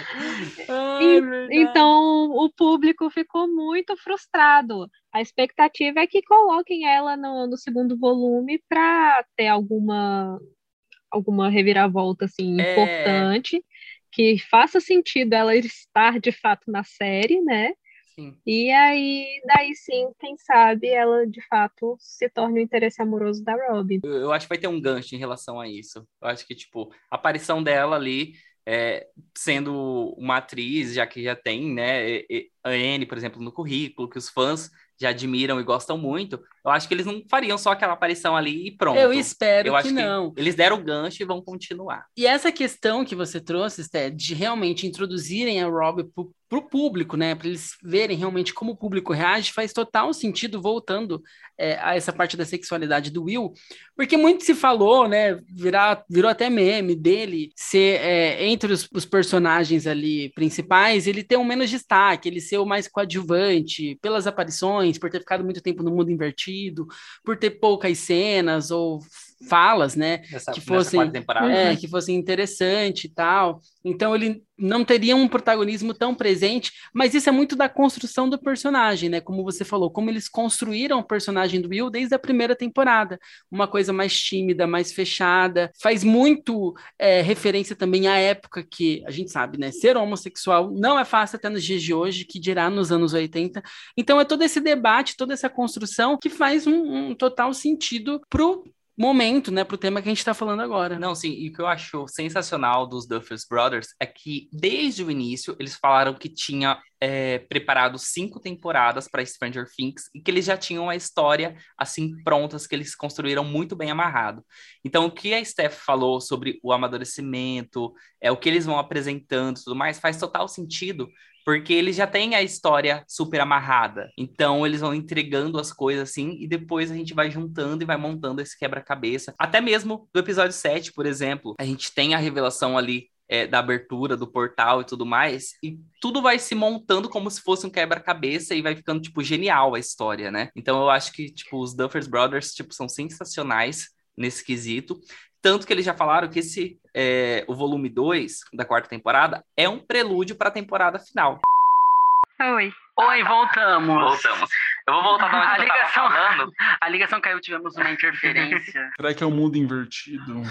Ai, verdade. então, o público ficou muito frustrado. A expectativa é que coloquem ela no, no segundo volume para ter alguma, alguma reviravolta assim, É. importante, que faça sentido ela estar de fato na série, né? Sim. E aí, daí sim, quem sabe ela de fato se torne o interesse amoroso da Robin. Eu, eu acho que vai ter um gancho em relação a isso. Eu acho que, tipo, a aparição dela ali, é, sendo uma atriz, já que já tem, né, a Anne, por exemplo, no currículo, que os fãs já admiram e gostam muito, eu acho que eles não fariam só aquela aparição ali e pronto. Eu espero Eu que acho não. eles deram o gancho e vão continuar. E essa questão que você trouxe, Sté, de realmente introduzirem a Rob para o público, né, para eles verem realmente como o público reage, faz total sentido voltando é, a essa parte da sexualidade do Will, porque muito se falou, né, virar, virou até meme dele ser é, entre os, os personagens ali principais, ele ter um menos destaque, ele ser o mais coadjuvante pelas aparições, por ter ficado muito tempo no mundo invertido, por ter poucas cenas ou falas, né, Que fossem- é, que fosse interessante e tal. Então ele não teria um protagonismo tão presente, mas isso é muito da construção do personagem, né? Como você falou, como eles construíram o personagem do Will desde a primeira temporada. Uma coisa mais tímida, mais fechada. Faz muito é, referência também à época que a gente sabe, né? Ser homossexual não é fácil até nos dias de hoje, que dirá nos anos 80. Então é todo esse debate, toda essa construção que faz um, um total sentido pro momento, né, pro tema que a gente está falando agora. Não, sim, e o que eu acho sensacional dos Duffers Brothers é que desde o início eles falaram que tinha é, preparado cinco temporadas para Stranger Things e que eles já tinham a história assim prontas, que eles construíram muito bem amarrado. Então, o que a Steph falou sobre o amadurecimento, é o que eles vão apresentando tudo mais, faz total sentido. Porque eles já têm a história super amarrada. Então, eles vão entregando as coisas assim, e depois a gente vai juntando e vai montando esse quebra-cabeça. Até mesmo do episódio 7, por exemplo, a gente tem a revelação ali é, da abertura do portal e tudo mais, e tudo vai se montando como se fosse um quebra-cabeça e vai ficando, tipo, genial a história, né? Então eu acho que, tipo, os Duffers Brothers, tipo, são sensacionais nesse quesito. Tanto que eles já falaram que esse, é, o volume 2 da quarta temporada é um prelúdio para a temporada final. Oi. Oi, voltamos. Voltamos. Eu vou voltar da onde A eu tava ligação- falando. A ligação caiu, tivemos uma interferência. Será que é o mundo invertido?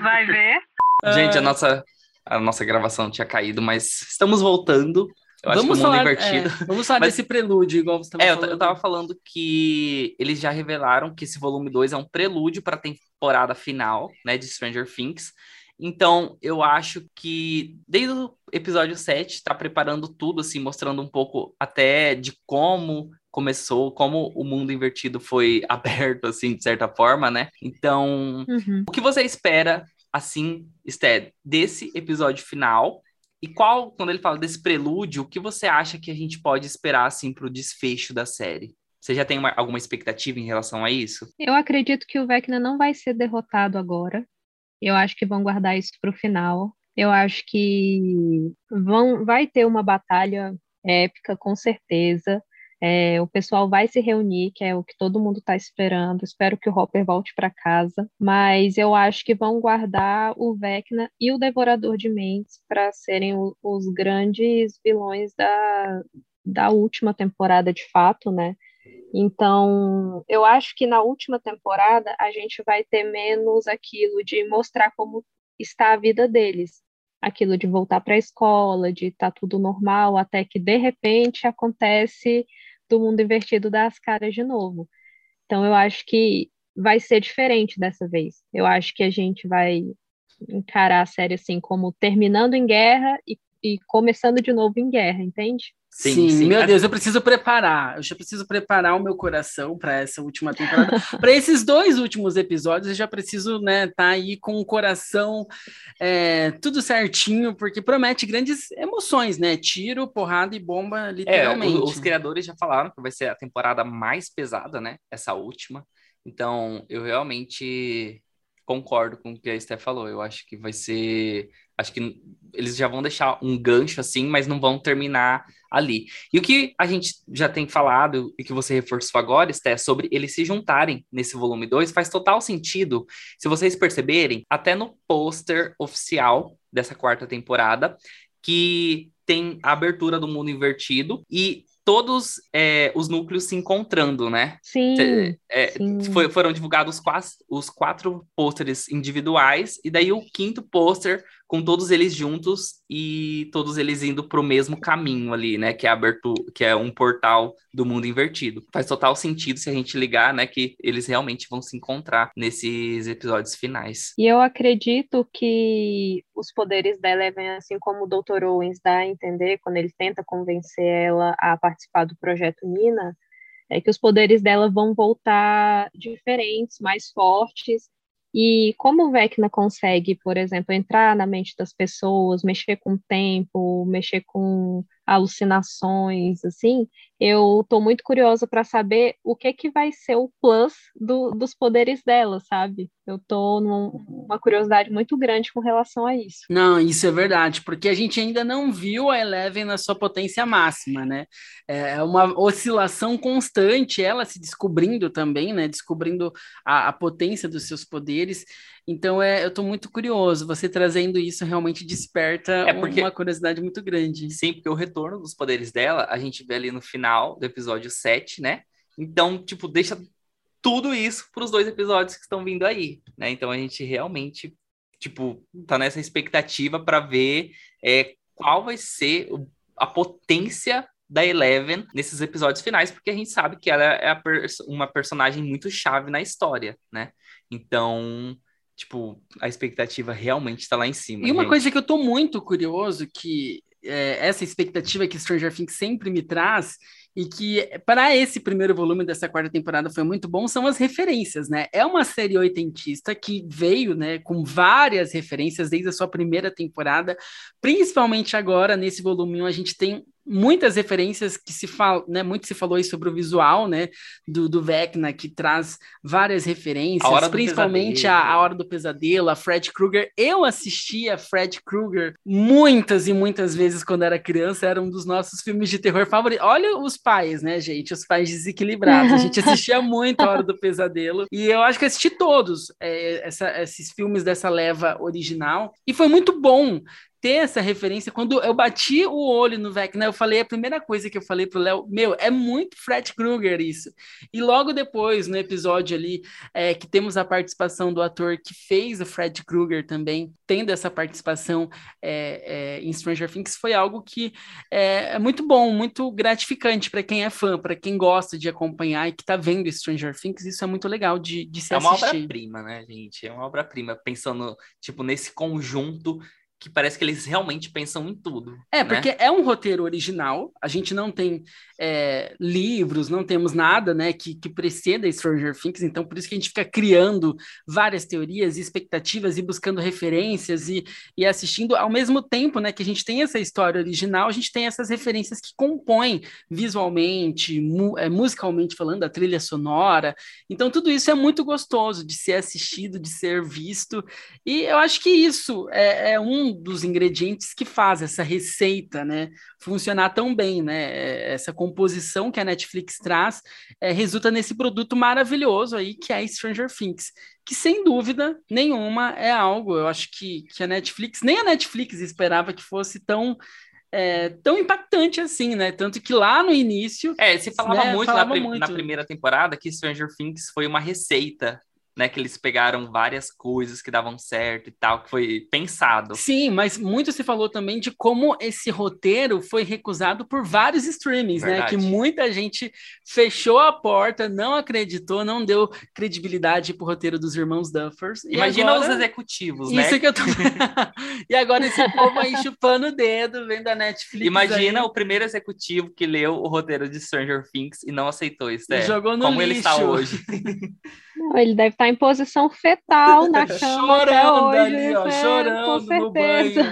Vai ver? Gente, a nossa, a nossa gravação tinha caído, mas estamos voltando. Eu acho que o vamos mundo falar, invertido. é, vamos falar Mas- desse prelúdio, igual você estava É, eu, falando. eu tava falando que eles já revelaram que esse volume 2 é um prelúdio para a temporada final, né, de Stranger Things. Então, eu acho que desde o episódio 7 tá preparando tudo, assim, mostrando um pouco até de como começou, como o mundo invertido foi aberto, assim, de certa forma, né? Então, Uhum. o que você espera, assim, Sted, desse episódio final? E qual, quando ele fala desse prelúdio, o que você acha que a gente pode esperar, assim, pro desfecho da série? Você já tem uma- alguma expectativa em relação a isso? Eu acredito que o Vecna não vai ser derrotado agora. Eu acho que vão guardar isso para o final. Eu acho que vão, vai ter uma batalha épica, com certeza. É, o pessoal vai se reunir, que é o que todo mundo está esperando. Espero que o Hopper volte para casa, mas eu acho que vão guardar o Vecna e o Devorador de Mentes para serem o, os grandes vilões da, da última temporada, de fato, né? Então, eu acho que na última temporada a gente vai ter menos aquilo de mostrar como está a vida deles aquilo de voltar para a escola, de estar tá tudo normal, até que de repente acontece do mundo invertido das caras de novo. Então eu acho que vai ser diferente dessa vez. Eu acho que a gente vai encarar a série assim como terminando em guerra e, e começando de novo em guerra, entende? Sim, sim, sim, meu Deus, eu preciso preparar. Eu já preciso preparar o meu coração para essa última temporada. para esses dois últimos episódios, eu já preciso, né, tá aí com o coração é, tudo certinho, porque promete grandes emoções, né? Tiro, porrada e bomba, literalmente. É, os, os criadores já falaram que vai ser a temporada mais pesada, né? Essa última. Então, eu realmente concordo com o que a Steph falou. Eu acho que vai ser. Acho que eles já vão deixar um gancho assim, mas não vão terminar ali. E o que a gente já tem falado e que você reforçou agora, Steph, sobre eles se juntarem nesse volume 2, faz total sentido. Se vocês perceberem, até no pôster oficial dessa quarta temporada, que tem a abertura do mundo invertido e todos é, os núcleos se encontrando, né? Sim. É, sim. Foi, foram divulgados quase os quatro pôsteres individuais, e daí o quinto pôster com todos eles juntos e todos eles indo para o mesmo caminho ali, né? Que é aberto, que é um portal do mundo invertido. Faz total sentido se a gente ligar, né? Que eles realmente vão se encontrar nesses episódios finais. E eu acredito que os poderes da Eleven, assim como o Dr. Owens dá a entender quando ele tenta convencer ela a participar do projeto Nina, é que os poderes dela vão voltar diferentes, mais fortes e como o Vecna consegue, por exemplo, entrar na mente das pessoas, mexer com o tempo, mexer com alucinações, assim, eu estou muito curiosa para saber o que que vai ser o plus do, dos poderes dela, sabe? Eu estou numa curiosidade muito grande com relação a isso. Não, isso é verdade, porque a gente ainda não viu a Eleven na sua potência máxima, né? É uma oscilação constante, ela se descobrindo também, né? Descobrindo a, a potência dos seus poderes. Então, é, eu estou muito curioso. Você trazendo isso realmente desperta é porque, uma curiosidade muito grande. Sim, porque o retorno dos poderes dela, a gente vê ali no final do episódio 7, né? Então, tipo, deixa tudo isso para os dois episódios que estão vindo aí, né? Então, a gente realmente, tipo, tá nessa expectativa para ver é, qual vai ser a potência da Eleven nesses episódios finais, porque a gente sabe que ela é pers uma personagem muito chave na história, né? Então, tipo, a expectativa realmente está lá em cima. E uma gente. coisa que eu tô muito curioso, que é, essa expectativa que Stranger Things sempre me traz, e que para esse primeiro volume dessa quarta temporada foi muito bom são as referências, né? É uma série oitentista que veio, né, com várias referências desde a sua primeira temporada, principalmente agora nesse volume a gente tem muitas referências que se fala, né, muito se falou aí sobre o visual, né, do, do Vecna, que traz várias referências, a principalmente a, a, Hora do Pesadelo, a Fred Krueger. Eu assisti a Fred Krueger muitas e muitas vezes quando era criança, era um dos nossos filmes de terror favoritos. Olha os pais, né, gente, os pais desequilibrados. A gente assistia muito a Hora do Pesadelo e eu acho que assisti todos é, essa, esses filmes dessa leva original e foi muito bom ter essa referência. Quando eu bati o olho no Vecna, eu falei, a primeira coisa que eu falei pro Léo, meu, é muito Fred Krueger isso. E logo depois, no episódio ali, é, que temos a participação do ator que fez o Fred Krueger também, tendo essa participação é, é, em Stranger Things, foi algo que é, é muito bom, muito gratificante para quem é fã, para quem gosta de acompanhar e que está vendo Stranger Things, isso é muito legal de, de se assistir. É uma obra-prima, né, gente? É uma obra-prima, pensando, tipo, nesse conjunto que parece que eles realmente pensam em tudo. É, né? porque é um roteiro original, a gente não tem é, livros, não temos nada né, que, que preceda Stranger Things, então por isso que a gente fica criando várias teorias e expectativas e buscando referências e, e assistindo ao mesmo tempo né, que a gente tem essa história original, a gente tem essas referências que compõem visualmente, mu é, musicalmente falando, a trilha sonora. Então tudo isso é muito gostoso de ser assistido, de ser visto, e eu acho que isso é, é um dos ingredientes que faz essa receita, né, funcionar tão bem, né? Essa composição que a Netflix traz é, resulta nesse produto maravilhoso aí que é Stranger Things, que sem dúvida nenhuma é algo, eu acho que, que a Netflix, nem a Netflix esperava que fosse tão é, tão impactante assim, né? Tanto que lá no início. É, se falava né, muito, falava na, muito na primeira temporada que Stranger Things foi uma receita né, que eles pegaram várias coisas que davam certo e tal, que foi pensado. Sim, mas muito se falou também de como esse roteiro foi recusado por vários streamings, Verdade. né? Que muita gente fechou a porta, não acreditou, não deu credibilidade pro roteiro dos irmãos Duffers. Imagina agora... os executivos, né? Isso que eu tô. e agora esse povo aí chupando o dedo, vendo a Netflix. Imagina aí. o primeiro executivo que leu o roteiro de Stranger Things e não aceitou isso, né? Jogou no Como lixo. ele está hoje. Não, ele deve estar em posição fetal na cama chorando hoje, ali, ó, né? chorando no banho.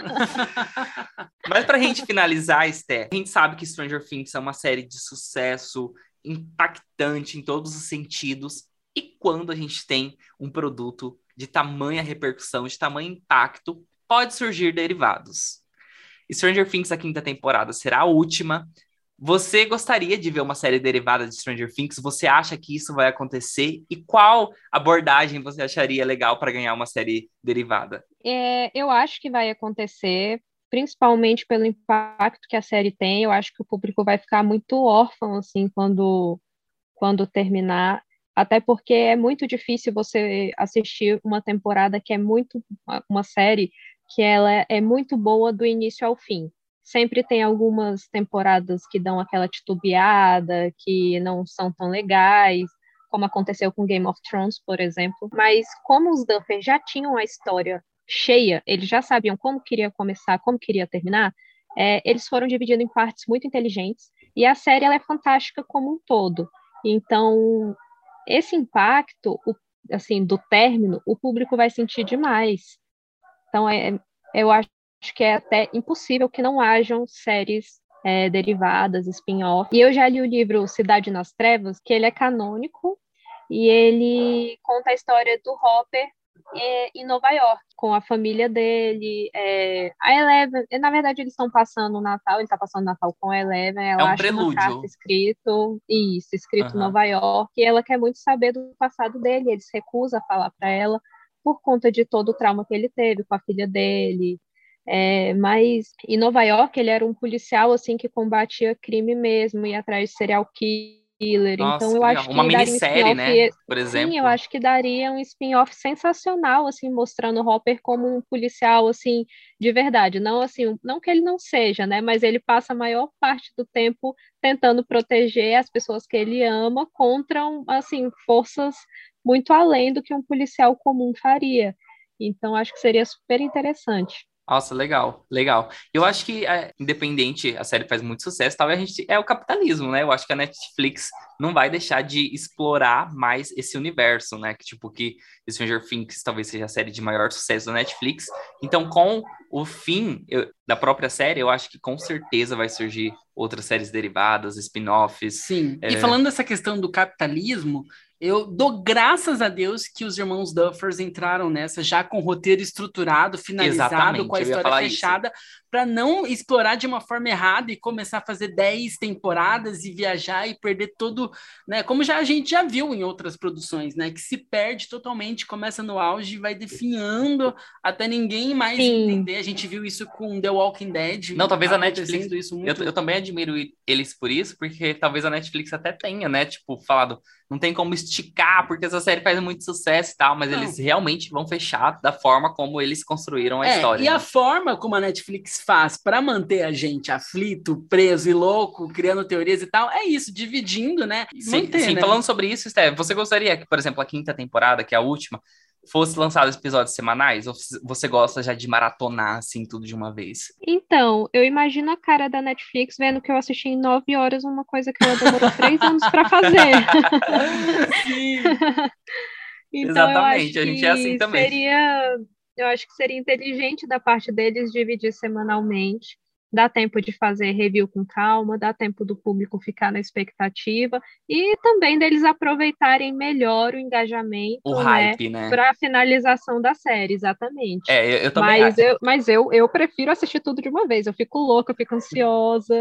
Mas para a gente finalizar, Esther, a gente sabe que Stranger Things é uma série de sucesso, impactante em todos os sentidos. E quando a gente tem um produto de tamanha repercussão, de tamanho impacto, pode surgir derivados. Stranger Things, a quinta temporada, será a última. Você gostaria de ver uma série derivada de Stranger Things? Você acha que isso vai acontecer? E qual abordagem você acharia legal para ganhar uma série derivada? É, eu acho que vai acontecer, principalmente pelo impacto que a série tem. Eu acho que o público vai ficar muito órfão assim quando quando terminar, até porque é muito difícil você assistir uma temporada que é muito uma série que ela é muito boa do início ao fim sempre tem algumas temporadas que dão aquela titubeada, que não são tão legais, como aconteceu com Game of Thrones, por exemplo. Mas como os Duffer já tinham a história cheia, eles já sabiam como queria começar, como queria terminar, é, eles foram dividindo em partes muito inteligentes, e a série ela é fantástica como um todo. Então, esse impacto, o, assim, do término, o público vai sentir demais. Então, é, eu acho acho que é até impossível que não hajam séries é, derivadas, spin-off. E eu já li o livro Cidade nas Trevas, que ele é canônico e ele conta a história do Hopper é, em Nova York, com a família dele. É, a Eleven, na verdade, eles estão passando o Natal, ele está passando o Natal com a Eleven. Ela é um acha prelúdio. uma carta escrito, isso, escrito Aham. em Nova York, e ela quer muito saber do passado dele. Ele se recusa a falar para ela por conta de todo o trauma que ele teve com a filha dele. É, mas em Nova York ele era um policial assim que combatia crime mesmo, ia atrás de serial killer. Nossa, então eu que acho que uma um minissérie, spin-off- né? Por exemplo. Sim, eu acho que daria um spin-off sensacional, assim, mostrando o Hopper como um policial, assim, de verdade. Não, assim, um- não que ele não seja, né? Mas ele passa a maior parte do tempo tentando proteger as pessoas que ele ama contra, um, assim, forças muito além do que um policial comum faria. Então, acho que seria super interessante. Nossa, legal, legal. Eu acho que, é, independente, a série faz muito sucesso, tal, e a gente é o capitalismo, né? Eu acho que a Netflix não vai deixar de explorar mais esse universo, né? Que tipo que Stranger Things talvez seja a série de maior sucesso da Netflix. Então, com o fim eu- da própria série, eu acho que com certeza vai surgir outras séries derivadas, spin-offs. Sim. É. E falando dessa questão do capitalismo, eu dou graças a Deus que os irmãos Duffers entraram nessa já com o roteiro estruturado, finalizado, Exatamente, com a história falar isso. Para não explorar de uma forma errada e começar a fazer 10 temporadas e viajar e perder todo, né? Como já a gente já viu em outras produções, né? Que se perde totalmente, começa no auge e vai definhando até ninguém mais Sim. entender. A gente viu isso com The Walking Dead. Não, talvez a Netflix- Isso Eu, muito. eu também admiro eles por isso, porque talvez a Netflix até tenha, né? Tipo, falado, não tem como esticar, porque essa série faz muito sucesso e tal, mas Não. eles realmente vão fechar da forma como eles construíram a É, história. E né? a forma como a Netflix faz para manter a gente aflito, preso e louco, criando teorias e tal, é isso, dividindo, né? Sim, manter, sim, né? falando sobre isso, Steph, você gostaria que, por exemplo, a quinta temporada, que é a última, fosse lançado episódios semanais? Ou você gosta já de maratonar, assim, tudo de uma vez? Então, eu imagino a cara da Netflix vendo que eu assisti em nove horas uma coisa que ela demorou três anos para fazer. Sim. Então, Exatamente, eu a acho gente é assim que também. Seria, eu acho que seria inteligente da parte deles dividir semanalmente. dá tempo de fazer review com calma, dá tempo do público ficar na expectativa e também deles aproveitarem melhor o engajamento, O né, hype, né? para a finalização da série, exatamente. É, eu, eu também Mas, acho. eu, mas eu, eu prefiro assistir tudo de uma vez. Eu fico louca, eu fico ansiosa.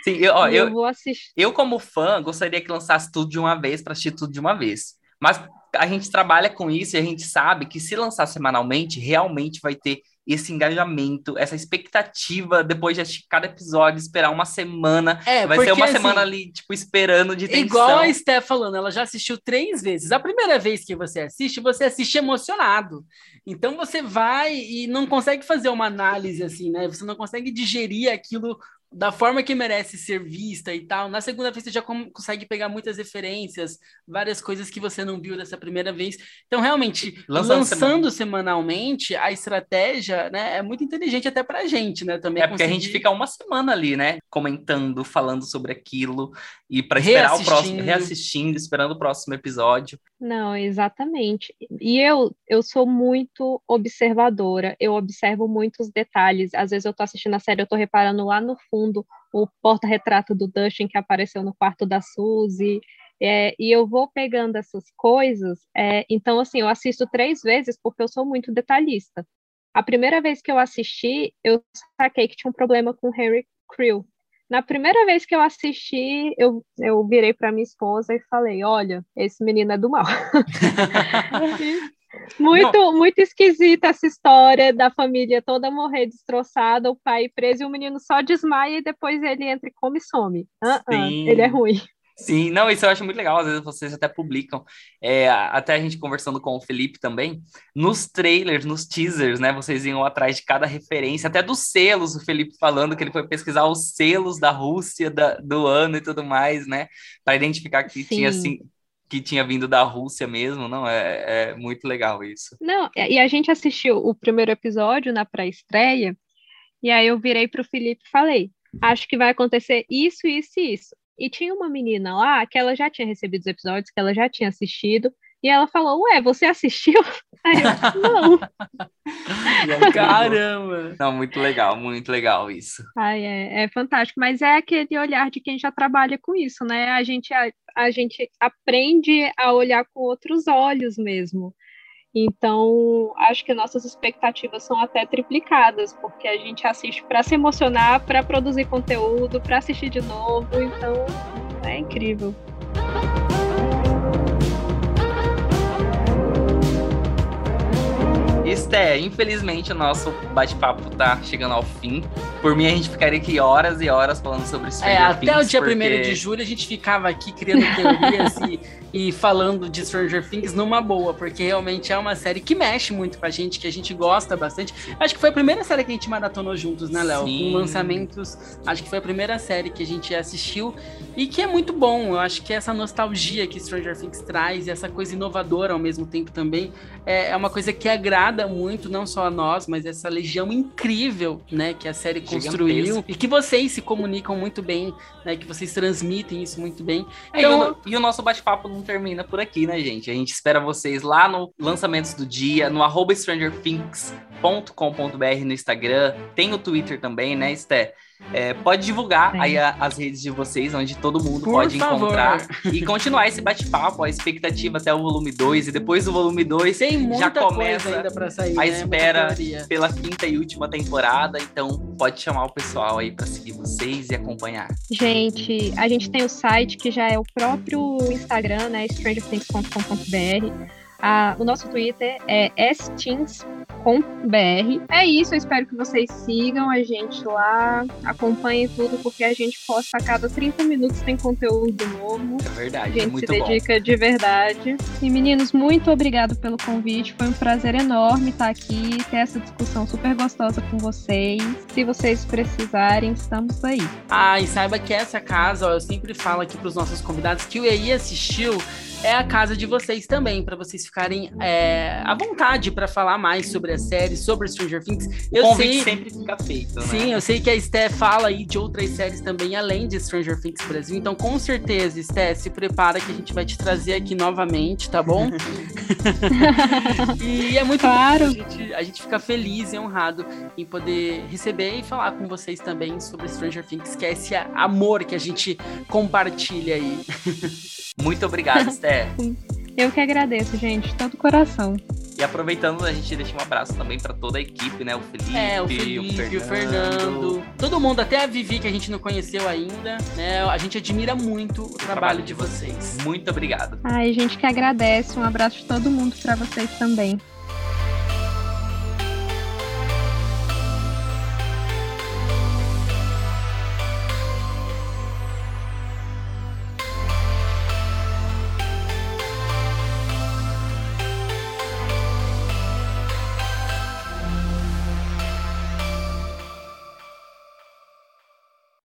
Sim, eu, ó, eu, eu vou assistir. eu, como fã, gostaria que lançasse tudo de uma vez para assistir tudo de uma vez. Mas a gente trabalha com isso e a gente sabe que se lançar semanalmente, realmente vai ter esse engajamento, essa expectativa depois de cada episódio, esperar uma semana. É, vai porque, ser uma assim, semana ali, tipo, esperando de tensão. Igual a Steph falando, ela já assistiu três vezes. A primeira vez que você assiste, você assiste emocionado. Então você vai e não consegue fazer uma análise assim, né? Você não consegue digerir aquilo da forma que merece ser vista e tal. Na segunda vez você já consegue pegar muitas referências, várias coisas que você não viu dessa primeira vez. Então, realmente, Lançando lançando, semanalmente, a estratégia né, é muito inteligente até pra gente, né? Também É porque a gente conseguir- fica uma semana ali, né? Comentando, falando sobre aquilo. E para esperar o próximo, reassistindo, esperando o próximo episódio. Não, exatamente. E eu, eu sou muito observadora, eu observo muitos detalhes. Às vezes eu tô assistindo a série, eu tô reparando lá no fundo o porta-retrato do Dustin que apareceu no quarto da Suzy. É, e eu vou pegando essas coisas. é, então, assim, eu assisto três vezes porque eu sou muito detalhista. A primeira vez que eu assisti, eu saquei que tinha um problema com Harry Creel. Na primeira vez que eu assisti, eu, eu virei para minha esposa e falei: Olha, esse menino é do mal. muito, muito esquisita essa história da família toda morrer destroçada, o pai preso e o menino só desmaia e depois ele entra e come e some. Ah, Sim. ele é ruim. Sim, não, isso eu acho muito legal. Às vezes vocês até publicam. É, até a gente conversando com o Felipe também. Nos trailers, nos teasers, né? Vocês iam atrás de cada referência, até dos selos. O Felipe falando que ele foi pesquisar os selos da Rússia da- do ano e tudo mais, né? Para identificar que Sim. tinha assim. Que tinha vindo da Rússia mesmo, não? É, é muito legal isso. Não, e a gente assistiu o primeiro episódio na pré-estreia, e aí eu virei para o Felipe e falei: acho que vai acontecer isso, isso e isso. E tinha uma menina lá que ela já tinha recebido os episódios, que ela já tinha assistido, e ela falou: Ué, você assistiu? Aí eu, não. Caramba! Não, muito legal, muito legal isso. Ai, é, é fantástico, mas é aquele olhar de quem já trabalha com isso, né? A gente, a, a gente aprende a olhar com outros olhos mesmo. Então, acho que nossas expectativas são até triplicadas, porque a gente assiste para se emocionar, para produzir conteúdo, para assistir de novo. Então, é incrível. Esté, infelizmente o nosso bate-papo tá chegando ao fim. Por mim, a gente ficaria aqui horas e horas falando sobre É, Stranger até o Things, dia porque- 1 de julho a gente ficava aqui criando teorias e, e falando de Stranger Things numa boa, porque realmente é uma série que mexe muito com a gente, que a gente gosta bastante. Acho que foi a primeira série que a gente maratonou juntos, né, Léo? Com lançamentos, acho que foi a primeira série que a gente assistiu e que é muito bom. Eu acho que essa nostalgia que Stranger Things traz e essa coisa inovadora ao mesmo tempo também é, é uma coisa que agrada muito, não só a nós, mas essa legião incrível, né, que a série construiu Gigantesca. e que vocês se comunicam muito bem, né, que vocês transmitem isso muito bem. É, e, o, Então, no- e o nosso bate-papo não termina por aqui, né, gente? A gente espera vocês lá no Lançamentos do Dia, no arroba strangerthings.com.br no Instagram. Tem o Twitter também, né, Esté? É, pode divulgar Tem. aí a- as redes de vocês, onde todo mundo Por pode favor. encontrar. E continuar esse bate-papo, a expectativa até o volume 2. E depois do volume 2, tem muita já começa coisa ainda pra sair, a né, espera pela quinta e última temporada. Então, pode chamar o pessoal aí pra seguir vocês e acompanhar. Gente, a gente tem o site que já é o próprio Instagram, né? strangerthings.com.br. Ah, o nosso Twitter é steams.br. É isso, eu espero que vocês sigam a gente lá, acompanhem tudo, porque a gente posta a cada 30 minutos tem conteúdo novo. É A verdade, é gente se muito bom. dedica de verdade. E meninos, muito obrigado pelo convite. Foi um prazer enorme estar aqui, ter essa discussão super gostosa com vocês. Se vocês precisarem, estamos aí. Ah, e saiba que essa casa, ó, eu sempre falo aqui pros nossos convidados que o EI assistiu é a casa de vocês também, para vocês ficarem é, à vontade para falar mais sobre a série, sobre Stranger Things. O eu sei sempre fica feito, né? Sim, eu sei que a Sté fala aí de outras séries também, além de Stranger Things Brasil. Então, com certeza, Sté, se prepara que a gente vai te trazer aqui novamente, tá bom? e é muito claro. A gente, a gente fica feliz e honrado em poder receber e falar com vocês também sobre Stranger Things, que é esse amor que a gente compartilha aí. Muito obrigado, Sté. Eu que agradeço, gente, todo coração. E aproveitando, a gente deixa um abraço também para toda a equipe, né? O Felipe, é, o, Felipe o, Fernando. o, Fernando. Todo mundo, até a Vivi, que a gente não conheceu ainda, né? A gente admira muito o, o trabalho, trabalho, de vocês. Muito obrigado. Ai, gente que agradece. Um abraço de todo mundo para vocês também.